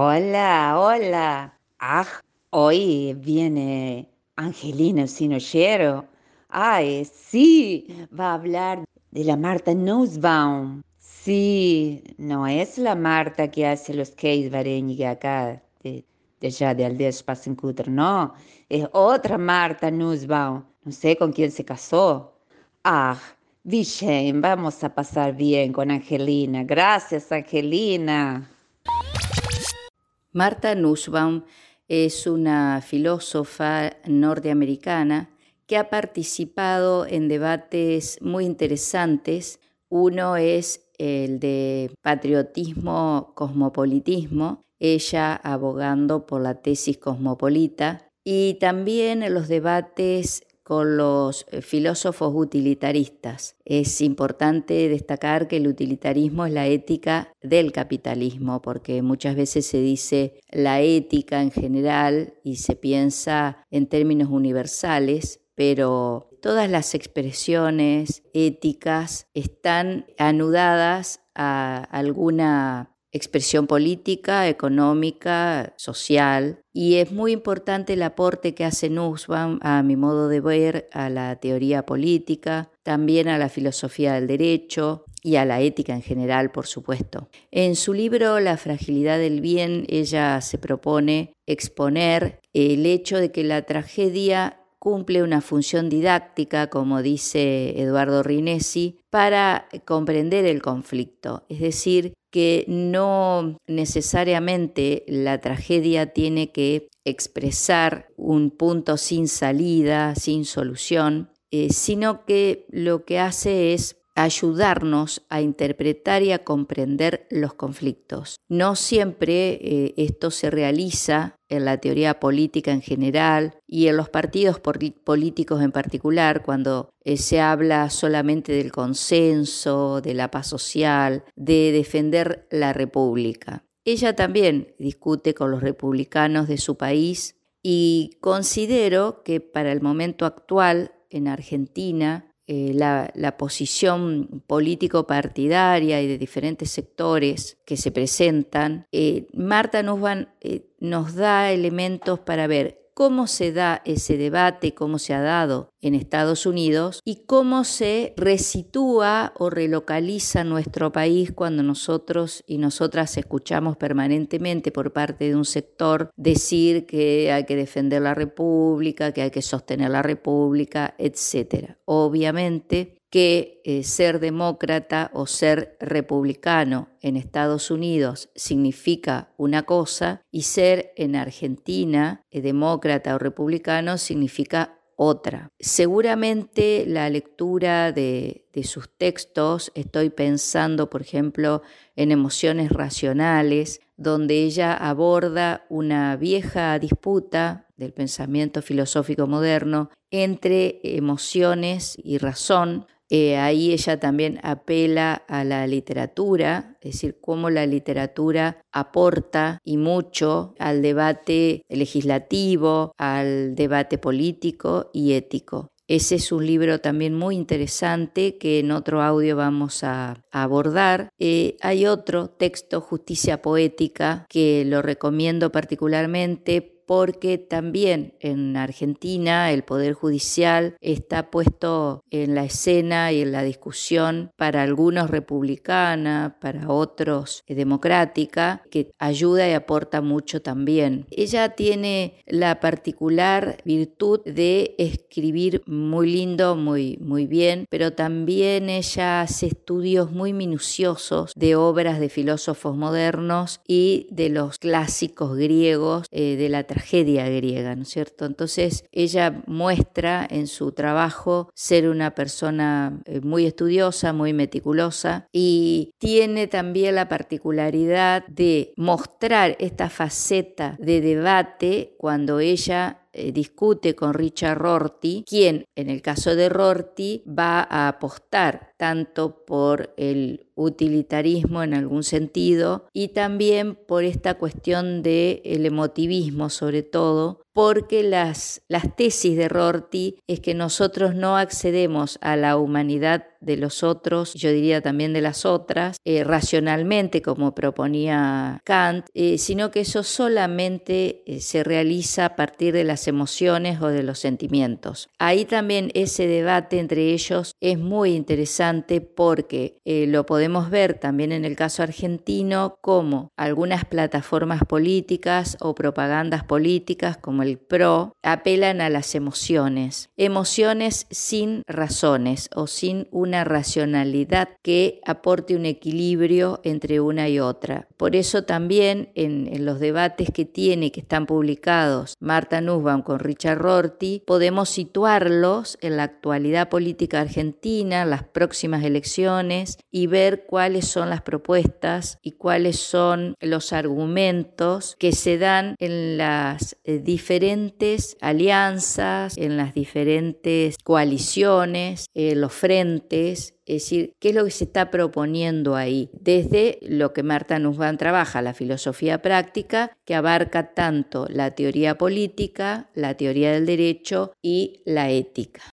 Hola, hola. Ah, hoy viene Angelina Sinochero. Ay, sí, va a hablar de la Marta Nussbaum. Sí, no es la Marta que hace los cakes vareñi acá, de, de allá de Aldea Spassenkutter, no. Es otra Marta Nussbaum. No sé con quién se casó. Ah, Vishen, vamos a pasar bien con Angelina. Gracias, Angelina. Marta Nussbaum es una filósofa norteamericana que ha participado en debates muy interesantes. Uno es el de patriotismo, cosmopolitismo, ella abogando por la tesis cosmopolita, y también los debates con los eh, filósofos utilitaristas. Es importante destacar que el utilitarismo es la ética del capitalismo, porque muchas veces se dice la ética en general y se piensa en términos universales, pero todas las expresiones éticas están anudadas a alguna expresión política, económica, social, y es muy importante el aporte que hace Nussbaum, a mi modo de ver, a la teoría política, también a la filosofía del derecho y a la ética en general, por supuesto. En su libro La fragilidad del bien, ella se propone exponer el hecho de que la tragedia cumple una función didáctica, como dice Eduardo Rinesi, para comprender el conflicto. Es decir, que no necesariamente la tragedia tiene que expresar un punto sin salida, sin solución, eh, sino que lo que hace es ayudarnos a interpretar y a comprender los conflictos. No siempre eh, esto se realiza en la teoría política en general y en los partidos políticos en particular, cuando eh, se habla solamente del consenso, de la paz social, de defender la república. Ella también discute con los republicanos de su país y considero que para el momento actual en Argentina eh, la, posición político-partidaria y de diferentes sectores que se presentan, eh, Marta eh, nos da elementos para ver cómo se da ese debate, cómo se ha dado en Estados Unidos y cómo se resitúa o relocaliza nuestro país cuando nosotros y nosotras escuchamos permanentemente por parte de un sector decir que hay que defender la República, que hay que sostener la República, etc. Obviamente, que eh, ser demócrata o ser republicano en Estados Unidos significa una cosa y ser en Argentina eh, demócrata o republicano significa otra. Seguramente la lectura de, de, sus textos, estoy pensando, por ejemplo, en Emociones Racionales, donde ella aborda una vieja disputa del pensamiento filosófico moderno entre emociones y razón, eh, ahí ella también apela a la literatura, es decir, cómo la literatura aporta y mucho al debate legislativo, al debate político y ético. Ese es un libro también muy interesante que en otro audio vamos a, abordar. Eh, hay otro texto, Justicia Poética, que lo recomiendo particularmente porque también en Argentina el Poder Judicial está puesto en la escena y en la discusión para algunos republicana, para otros democrática, que ayuda y aporta mucho también. Ella tiene la particular virtud de escribir muy lindo, muy, muy bien, pero también ella hace estudios muy minuciosos de obras de filósofos modernos y de los clásicos griegos eh, de la tragedia griega, ¿no es cierto? Entonces ella muestra en su trabajo ser una persona eh, muy estudiosa, muy meticulosa y tiene también la particularidad de mostrar esta faceta de debate cuando ella eh, discute con Richard Rorty, quien en el caso de Rorty va a apostar tanto por el utilitarismo en algún sentido y también por esta cuestión del el emotivismo sobre todo porque las, las tesis de Rorty es que nosotros no accedemos a la humanidad de los otros, yo diría también de las otras, eh, racionalmente como proponía Kant, eh, sino que eso solamente eh, se realiza a partir de las emociones o de los sentimientos. Ahí también ese debate entre ellos es muy interesante porque lo podemos ver también en el caso argentino como algunas plataformas políticas o propagandas políticas como el PRO apelan a las emociones, emociones sin razones o sin una racionalidad que aporte un equilibrio entre una y otra. Por eso también en, los debates que tiene, que están publicados Marta Nussbaum con Richard Rorty, podemos situarlos en la actualidad política argentina, las próximas elecciones y ver cuáles son las propuestas y cuáles son los argumentos que se dan en las eh, diferentes alianzas, en las diferentes coaliciones, en los frentes es decir, qué es lo que se está proponiendo ahí, desde lo que Marta Nussbaum trabaja, la filosofía práctica, que abarca tanto la teoría política, la teoría del derecho y la ética.